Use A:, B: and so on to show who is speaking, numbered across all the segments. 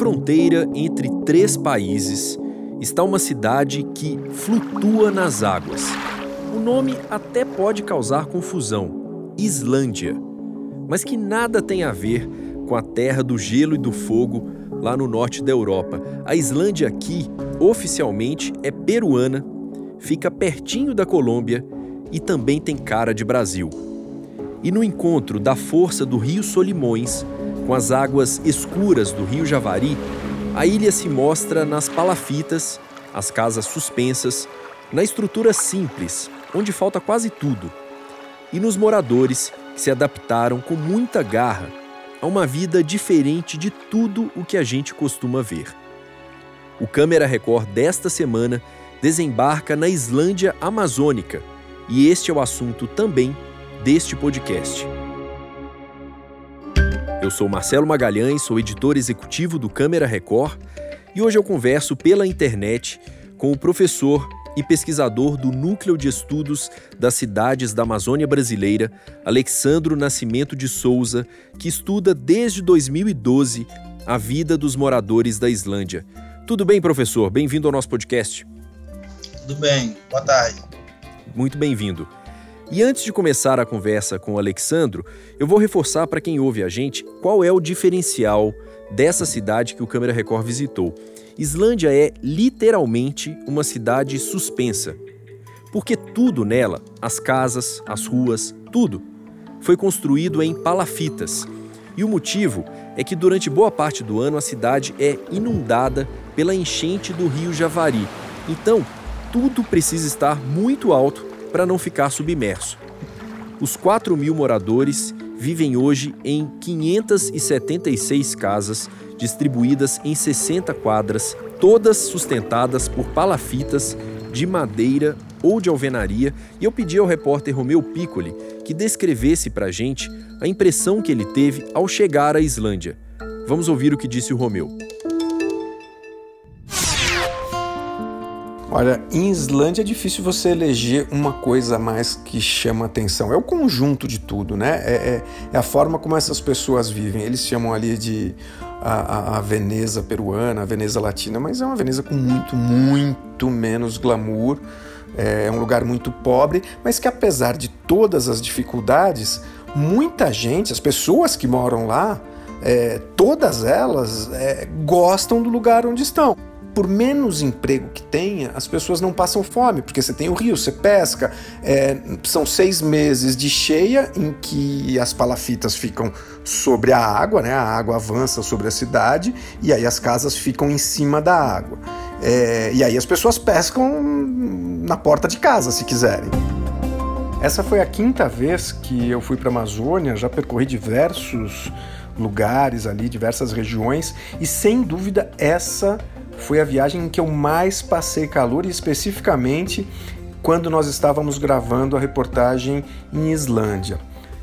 A: Fronteira entre três países está uma cidade que flutua nas águas. O nome até pode causar confusão: Islândia. Mas que nada tem a ver com a terra do gelo e do fogo lá no norte da Europa. A Islândia aqui, oficialmente, é peruana, fica pertinho da Colômbia e também tem cara de Brasil. E no encontro da força do rio Solimões com as águas escuras do rio Javari, a ilha se mostra nas palafitas, as casas suspensas, na estrutura simples, onde falta quase tudo, e nos moradores que se adaptaram com muita garra a uma vida diferente de tudo o que a gente costuma ver. O Câmera Record desta semana desembarca na Islândia Amazônica, e este é o assunto também deste podcast. Eu sou Marcelo Magalhães, sou editor executivo do Câmera Record e hoje eu converso pela internet com o professor e pesquisador do Núcleo de Estudos das Cidades da Amazônia Brasileira, Alexandro Nascimento de Souza, que estuda desde 2012 a vida dos moradores da Islândia. Tudo bem, professor? Bem-vindo ao nosso podcast.
B: Tudo bem, boa tarde.
A: Muito bem-vindo. E antes de começar a conversa com o Alexandro, eu vou reforçar para quem ouve a gente qual é o diferencial dessa cidade que o Câmera Record visitou. Islândia é literalmente uma cidade suspensa. Porque tudo nela, as casas, as ruas, tudo, foi construído em palafitas. E o motivo é que durante boa parte do ano a cidade é inundada pela enchente do rio Javari. Então, tudo precisa estar muito alto para não ficar submerso. Os 4 mil moradores vivem hoje em 576 casas distribuídas em 60 quadras, todas sustentadas por palafitas de madeira ou de alvenaria, e eu pedi ao repórter Romeu Piccoli que descrevesse para a gente a impressão que ele teve ao chegar à Islândia. Vamos ouvir o que disse o Romeu.
C: Olha, em Islândia é difícil você eleger uma coisa a mais que chama atenção. É o conjunto de tudo, né? É, é, é a forma como essas pessoas vivem. Eles chamam ali de a, a, a, Veneza peruana, a Veneza latina, mas é uma Veneza com muito, muito menos glamour. É, é um lugar muito pobre, mas que apesar de todas as dificuldades, muita gente, as pessoas que moram lá, é, todas elas é, gostam do lugar onde estão por menos emprego que tenha, as pessoas não passam fome, porque você tem o rio, você pesca. É, são seis meses de cheia em que as palafitas ficam sobre a água, né? a água avança sobre a cidade e aí as casas ficam em cima da água. É, e aí as pessoas pescam na porta de casa, se quiserem. Essa foi a quinta vez que eu fui para a Amazônia, já percorri diversos lugares ali, diversas regiões, e sem dúvida essa foi a viagem em que eu mais passei calor e especificamente quando nós estávamos gravando a reportagem em Islândia.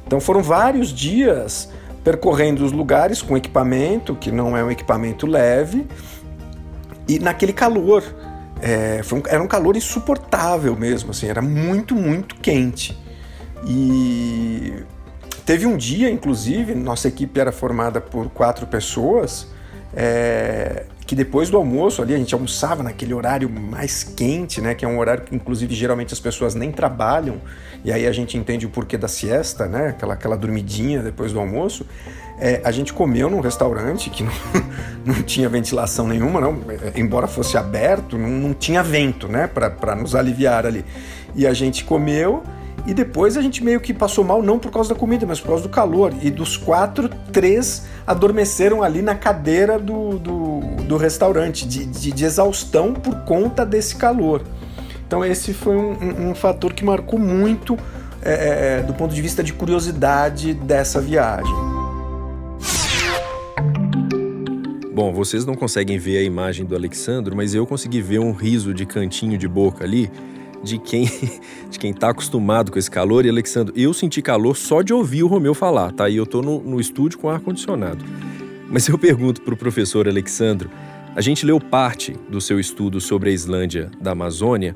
C: Então foram vários dias percorrendo os lugares com equipamento, que não é um equipamento leve, e naquele calor. É, um, era um calor insuportável mesmo, assim, era muito, muito quente. E teve um dia, inclusive, nossa equipe era formada por quatro pessoas, é, que depois do almoço ali a gente almoçava naquele horário mais quente, né, que é um horário que inclusive geralmente as pessoas nem trabalham, e aí a gente entende o porquê da siesta, né, aquela, aquela dormidinha depois do almoço. É, a gente comeu num restaurante que não, não tinha ventilação nenhuma, não, é, embora fosse aberto, não, não tinha vento, né, para nos aliviar ali. E a gente comeu e depois a gente meio que passou mal, não por causa da comida, mas por causa do calor. E dos quatro, três adormeceram ali na cadeira do, do, do restaurante, de, de, de, exaustão por conta desse calor. Então, esse foi um, um, um fator que marcou muito é, é, é, do ponto de vista de curiosidade dessa viagem.
A: Bom, vocês não conseguem ver a imagem do Alexandro, mas eu consegui ver um riso de cantinho de boca ali de quem de quem está acostumado com esse calor. E, Alexandre, eu senti calor só de ouvir o Romeu falar, tá? E eu estou no, no estúdio com ar-condicionado. Mas eu pergunto para o professor Alexandro, a gente leu parte do seu estudo sobre a Islândia da Amazônia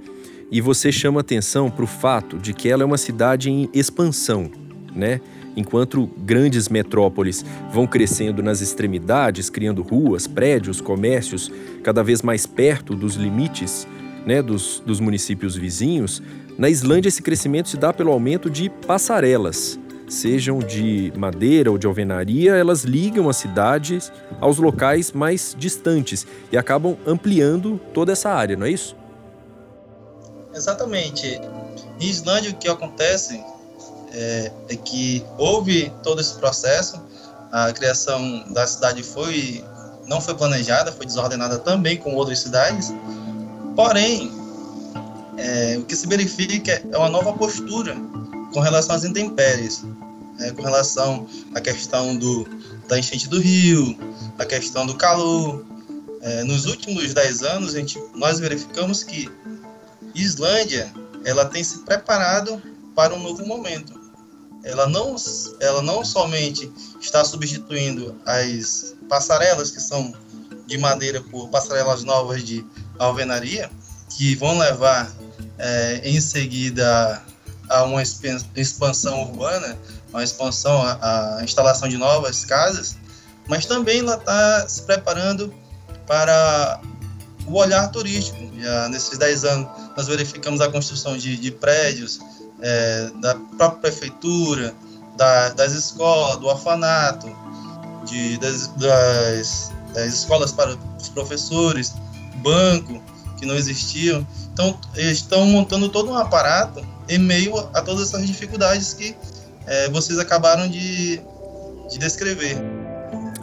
A: e você chama atenção para o fato de que ela é uma cidade em expansão. né? Enquanto grandes metrópoles vão crescendo nas extremidades, criando ruas, prédios, comércios cada vez mais perto dos limites né, dos, dos municípios vizinhos, na Islândia esse crescimento se dá pelo aumento de passarelas, sejam de madeira ou de alvenaria, elas ligam as cidades aos locais mais distantes e acabam ampliando toda essa área, não é isso?
B: Exatamente. Em Islândia, o que acontece é, é que houve todo esse processo, a criação da cidade foi não foi planejada, foi desordenada também com outras cidades. Porém, é, o que se verifica é uma nova postura com relação às intempéries, é, com relação à questão do, da enchente do rio, a questão do calor. É, nos últimos dez anos, a gente, nós verificamos que Islândia ela tem se preparado para um novo momento. Ela não, ela não somente está substituindo as passarelas que são de madeira por passarelas novas de alvenaria, que vão levar é, em seguida a uma expansão urbana, uma expansão, a, a instalação de novas casas, mas também ela está se preparando para o olhar turístico. Já nesses 10 anos, nós verificamos a construção de, de prédios é, da própria prefeitura, da, das escolas, do orfanato, de, das, das, das escolas para os professores, banco, que não existiam. Então, eles estão montando todo um aparato em meio a todas essas dificuldades que é, vocês acabaram de, de descrever.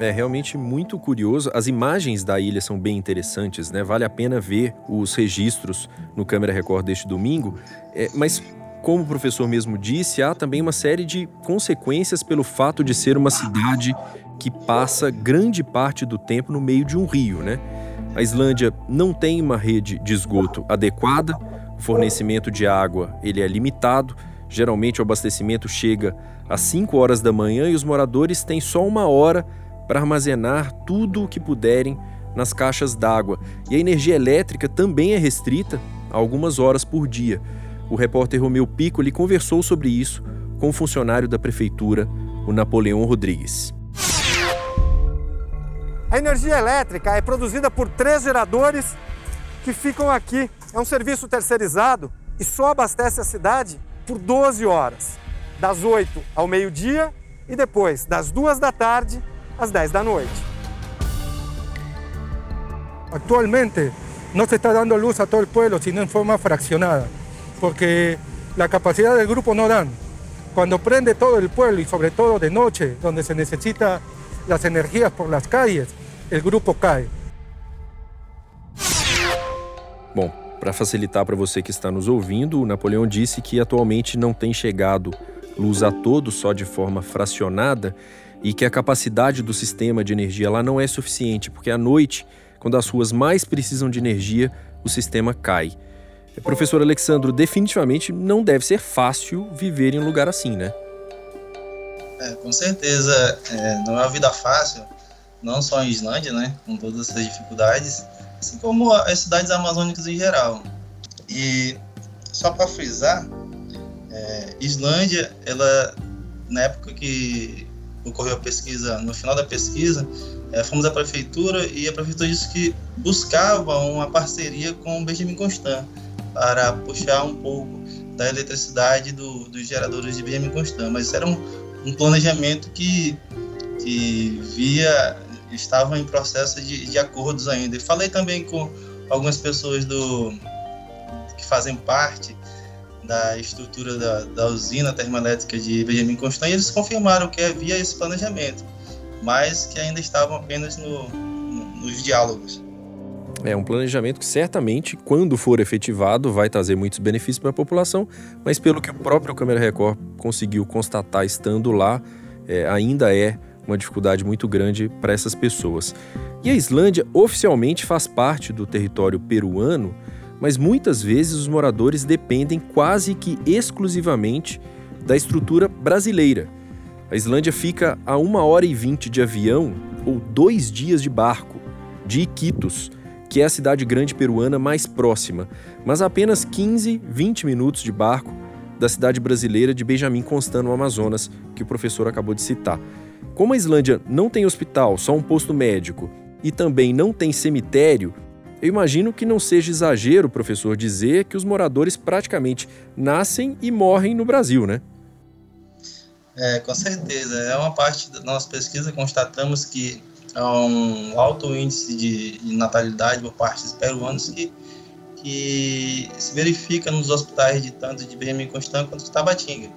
A: É realmente muito curioso. As imagens da ilha são bem interessantes, né? Vale a pena ver os registros no Câmera Record deste domingo. É, mas, como o professor mesmo disse, há também uma série de consequências pelo fato de ser uma cidade que passa grande parte do tempo no meio de um rio, né? A Islândia não tem uma rede de esgoto adequada, o fornecimento de água ele é limitado, geralmente o abastecimento chega às 5 horas da manhã e os moradores têm só uma hora para armazenar tudo o que puderem nas caixas d'água. E a energia elétrica também é restrita a algumas horas por dia. O repórter Romeu Piccoli conversou sobre isso com o funcionário da prefeitura, o Napoleão Rodrigues.
D: A energia elétrica é produzida por três geradores que ficam aqui. É um serviço terceirizado e só abastece a cidade por 12 horas, das 8 ao meio-dia e depois das 2 da tarde às 10 da noite.
E: Atualmente não se está dando luz a todo o pueblo, sino em forma fraccionada, porque a capacidade do grupo não dá. Quando prende todo o pueblo e, sobretudo, de noite, onde se necessita las energías por las calles, el grupo cai.
A: Bom, para facilitar para você que está nos ouvindo, o Napoleão disse que atualmente não tem chegado luz a todos só de forma fracionada e que a capacidade do sistema de energia lá não é suficiente, porque à noite, quando as ruas mais precisam de energia, o sistema cai. Professor Alexandro, definitivamente não deve ser fácil viver em um lugar assim, né?
B: É, com certeza, é, não é uma vida fácil, não só em Islândia, né, com todas essas dificuldades, assim como as cidades amazônicas em geral. E só para frisar, é, Islândia, ela na época que ocorreu a pesquisa, no final da pesquisa, é, fomos à prefeitura e a prefeitura disse que buscava uma parceria com o Benjamin Constant para puxar um pouco da eletricidade do, dos geradores de Benjamin Constant, mas era um, um planejamento que, que via estava em processo de, de acordos ainda. E falei também com algumas pessoas do que fazem parte da estrutura da, da usina termoelétrica de Benjamin Constant e eles confirmaram que havia esse planejamento, mas que ainda estavam apenas no, no, nos diálogos.
A: É um planejamento que certamente, quando for efetivado, vai trazer muitos benefícios para a população, mas pelo que o próprio Câmara Record conseguiu constatar estando lá, é, ainda é uma dificuldade muito grande para essas pessoas. E a Islândia oficialmente faz parte do território peruano, mas muitas vezes os moradores dependem quase que exclusivamente da estrutura brasileira. A Islândia fica a uma hora e vinte de avião ou dois dias de barco de Iquitos que é a cidade grande peruana mais próxima, mas a apenas 15, 20 minutos de barco da cidade brasileira de Benjamin Constant, no Amazonas, que o professor acabou de citar. Como a Islândia não tem hospital, só um posto médico, e também não tem cemitério, eu imagino que não seja exagero, professor, dizer que os moradores praticamente nascem e morrem no Brasil, né?
B: É, com certeza. É uma parte da nossa pesquisa constatamos que há um alto índice de, de natalidade por parte dos peruanos que, que se verifica nos hospitais de tanto de Benjamin Constant quanto de Tabatinga.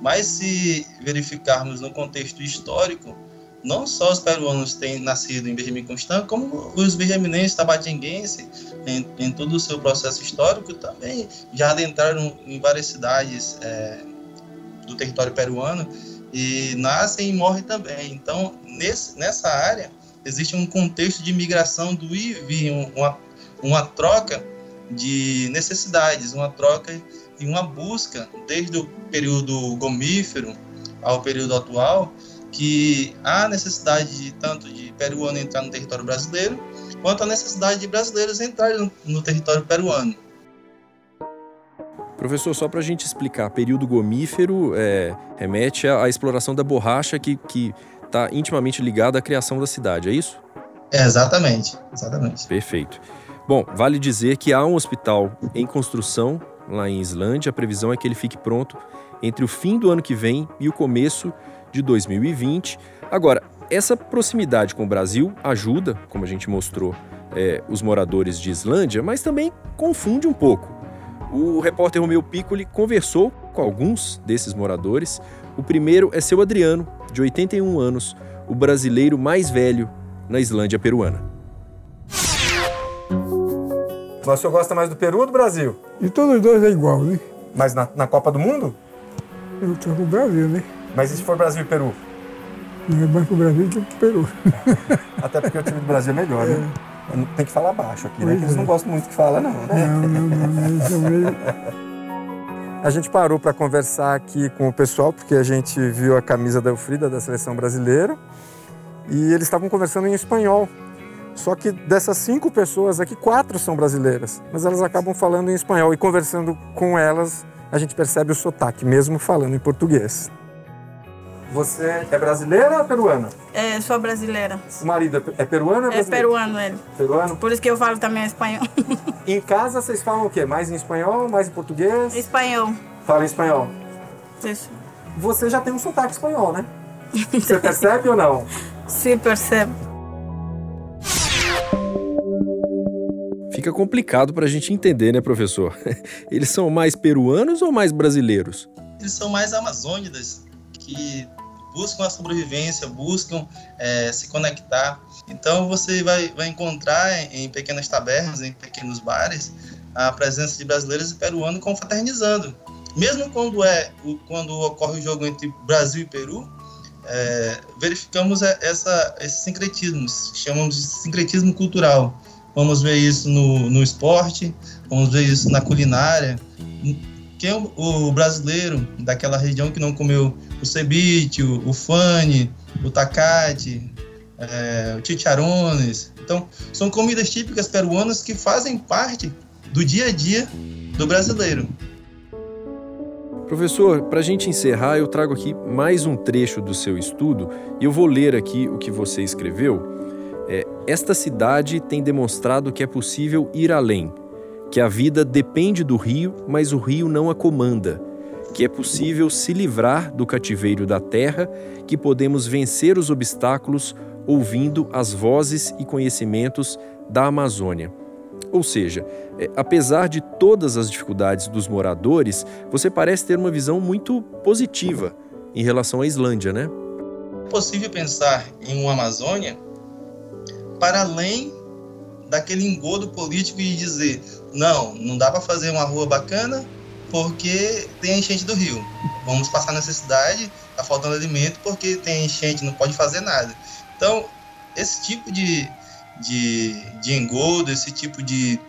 B: Mas se verificarmos no contexto histórico, não só os peruanos têm nascido em Benjamin Constant, como os benjaminenses, tabatinguenses, em, em todo o seu processo histórico, também já adentraram em várias cidades é, do território peruano e nascem e morrem também. Então, nesse, nessa área, existe um contexto de migração do vir, uma, uma troca de necessidades, uma troca e uma busca, desde o período gomífero ao período atual, que há necessidade de, tanto de peruano entrar no território brasileiro, quanto a necessidade de brasileiros entrarem no, no território peruano.
A: Professor, só para a gente explicar, período gomífero é, remete à, à, exploração da borracha que está intimamente ligada à criação da cidade, é isso?
B: É, exatamente, exatamente.
A: Perfeito. Bom, vale dizer que há um hospital em construção lá em Islândia. A previsão é que ele fique pronto entre o fim do ano que vem e o começo de 2020. Agora, essa proximidade com o Brasil ajuda, como a gente mostrou, é, os moradores de Islândia, mas também confunde um pouco. O repórter Romeu Piccoli conversou com alguns desses moradores. O primeiro é seu Adriano, de 81 anos, o brasileiro mais velho na Islândia peruana.
D: Mas o senhor gosta mais do Peru ou do Brasil?
E: E todos os dois é igual, né?
D: Mas na, na Copa do Mundo?
E: Eu tô com o Brasil, né?
D: Mas e se for Brasil e Peru?
E: Não é mais pro Brasil que pro Peru.
D: Até porque o time do Brasil é melhor, né? Tem que falar baixo aqui, né? Porque eles é. não gostam muito que fala, não, né? Não, não, não. Meio... A gente parou para conversar aqui com o pessoal, porque a gente viu a camisa da Elfrida, da seleção brasileira, e eles estavam conversando em espanhol. Só que dessas cinco pessoas aqui, quatro são brasileiras, mas elas acabam falando em espanhol e conversando com elas, a gente percebe o sotaque, mesmo falando em português. Você é brasileira ou peruana?
F: É, sou brasileira.
D: O marido é peruano ou é
F: É peruano ele.
D: Peruano?
F: Por isso que eu falo também espanhol.
D: em casa vocês falam o quê? Mais em espanhol, mais em português?
F: Espanhol.
D: Fala em espanhol?
F: Isso.
D: Você já tem um sotaque espanhol, né? Você percebe ou não?
F: Sim, percebo.
A: Fica complicado para a gente entender, né, professor? Eles são mais peruanos ou mais brasileiros?
B: Eles são mais amazônidas, que buscam a sobrevivência, buscam é, se conectar. Então você vai, vai encontrar em pequenas tabernas, em pequenos bares, a presença de brasileiros e peruanos confraternizando. Mesmo quando é quando ocorre o jogo entre Brasil e Peru, é, verificamos essa, esse sincretismo, chamamos de sincretismo cultural. Vamos ver isso no, no esporte, vamos ver isso na culinária. Quem é o, o brasileiro daquela região que não comeu o ceviche, o, o fane, o tacate, é, o chicharrones. Então, são comidas típicas peruanas que fazem parte do dia a dia do brasileiro.
A: Professor, para a gente encerrar, eu trago aqui mais um trecho do seu estudo e eu vou ler aqui o que você escreveu. É, Esta cidade tem demonstrado que é possível ir além, que a vida depende do rio, mas o rio não a comanda que é possível se livrar do cativeiro da terra, que podemos vencer os obstáculos ouvindo as vozes e conhecimentos da Amazônia. Ou seja, é, apesar de todas as dificuldades dos moradores, você parece ter uma visão muito positiva em relação à Islândia, né?
B: É possível pensar em uma Amazônia para além daquele engodo político e dizer: não, não dá para fazer uma rua bacana porque tem enchente do rio. Vamos passar necessidade, está faltando alimento porque tem enchente, não pode fazer nada. Então, esse tipo de, de, de engodo, esse tipo de,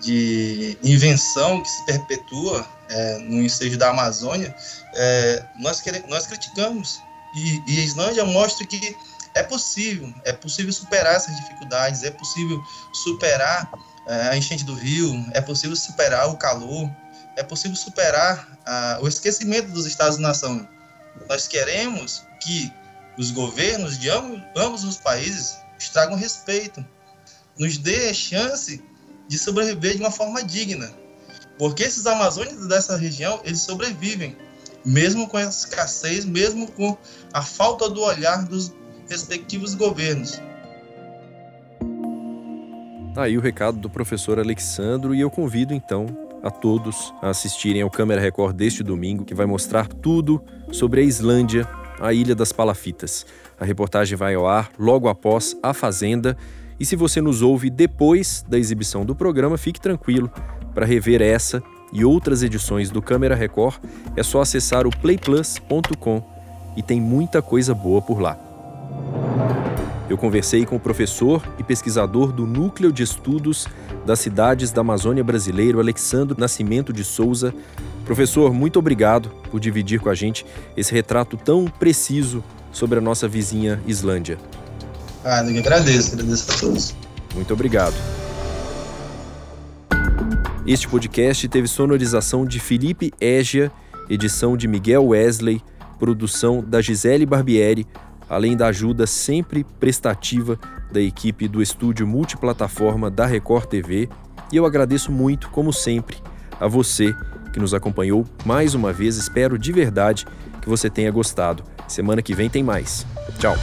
B: de invenção que se perpetua é, no ensejo da Amazônia, é, nós, queremos, nós criticamos. E, e a Islândia mostra que é possível, é possível superar essas dificuldades, é possível superar a enchente do rio, é possível superar o calor, é possível superar ah, o esquecimento dos Estados-nação. Nós queremos que os governos de ambos, ambos os países tragam respeito, nos dê chance de sobreviver de uma forma digna. Porque esses amazônicos dessa região, eles sobrevivem, mesmo com a escassez, mesmo com a falta do olhar dos respectivos governos.
A: Tá aí o recado do professor Alexandro e eu convido então a todos a assistirem ao Câmera Record deste domingo, que vai mostrar tudo sobre a Islândia, a Ilha das Palafitas. A reportagem vai ao ar logo após A Fazenda. E se você nos ouve depois da exibição do programa, fique tranquilo. Para rever essa e outras edições do Câmera Record, é só acessar o playplus.com e tem muita coisa boa por lá. Eu conversei com o professor e pesquisador do Núcleo de Estudos das Cidades da Amazônia Brasileiro, Alexandre Nascimento de Souza. Professor, muito obrigado por dividir com a gente esse retrato tão preciso sobre a nossa vizinha Islândia.
B: Ah, eu agradeço, agradeço a todos.
A: Muito obrigado. Este podcast teve sonorização de Felipe Égia, edição de Miguel Wesley, produção da Gisele Barbieri, além da ajuda sempre prestativa da equipe do estúdio multiplataforma da Record TV. E eu agradeço muito, como sempre, a você que nos acompanhou mais uma vez. Espero de verdade que você tenha gostado. Semana que vem tem mais. Tchau.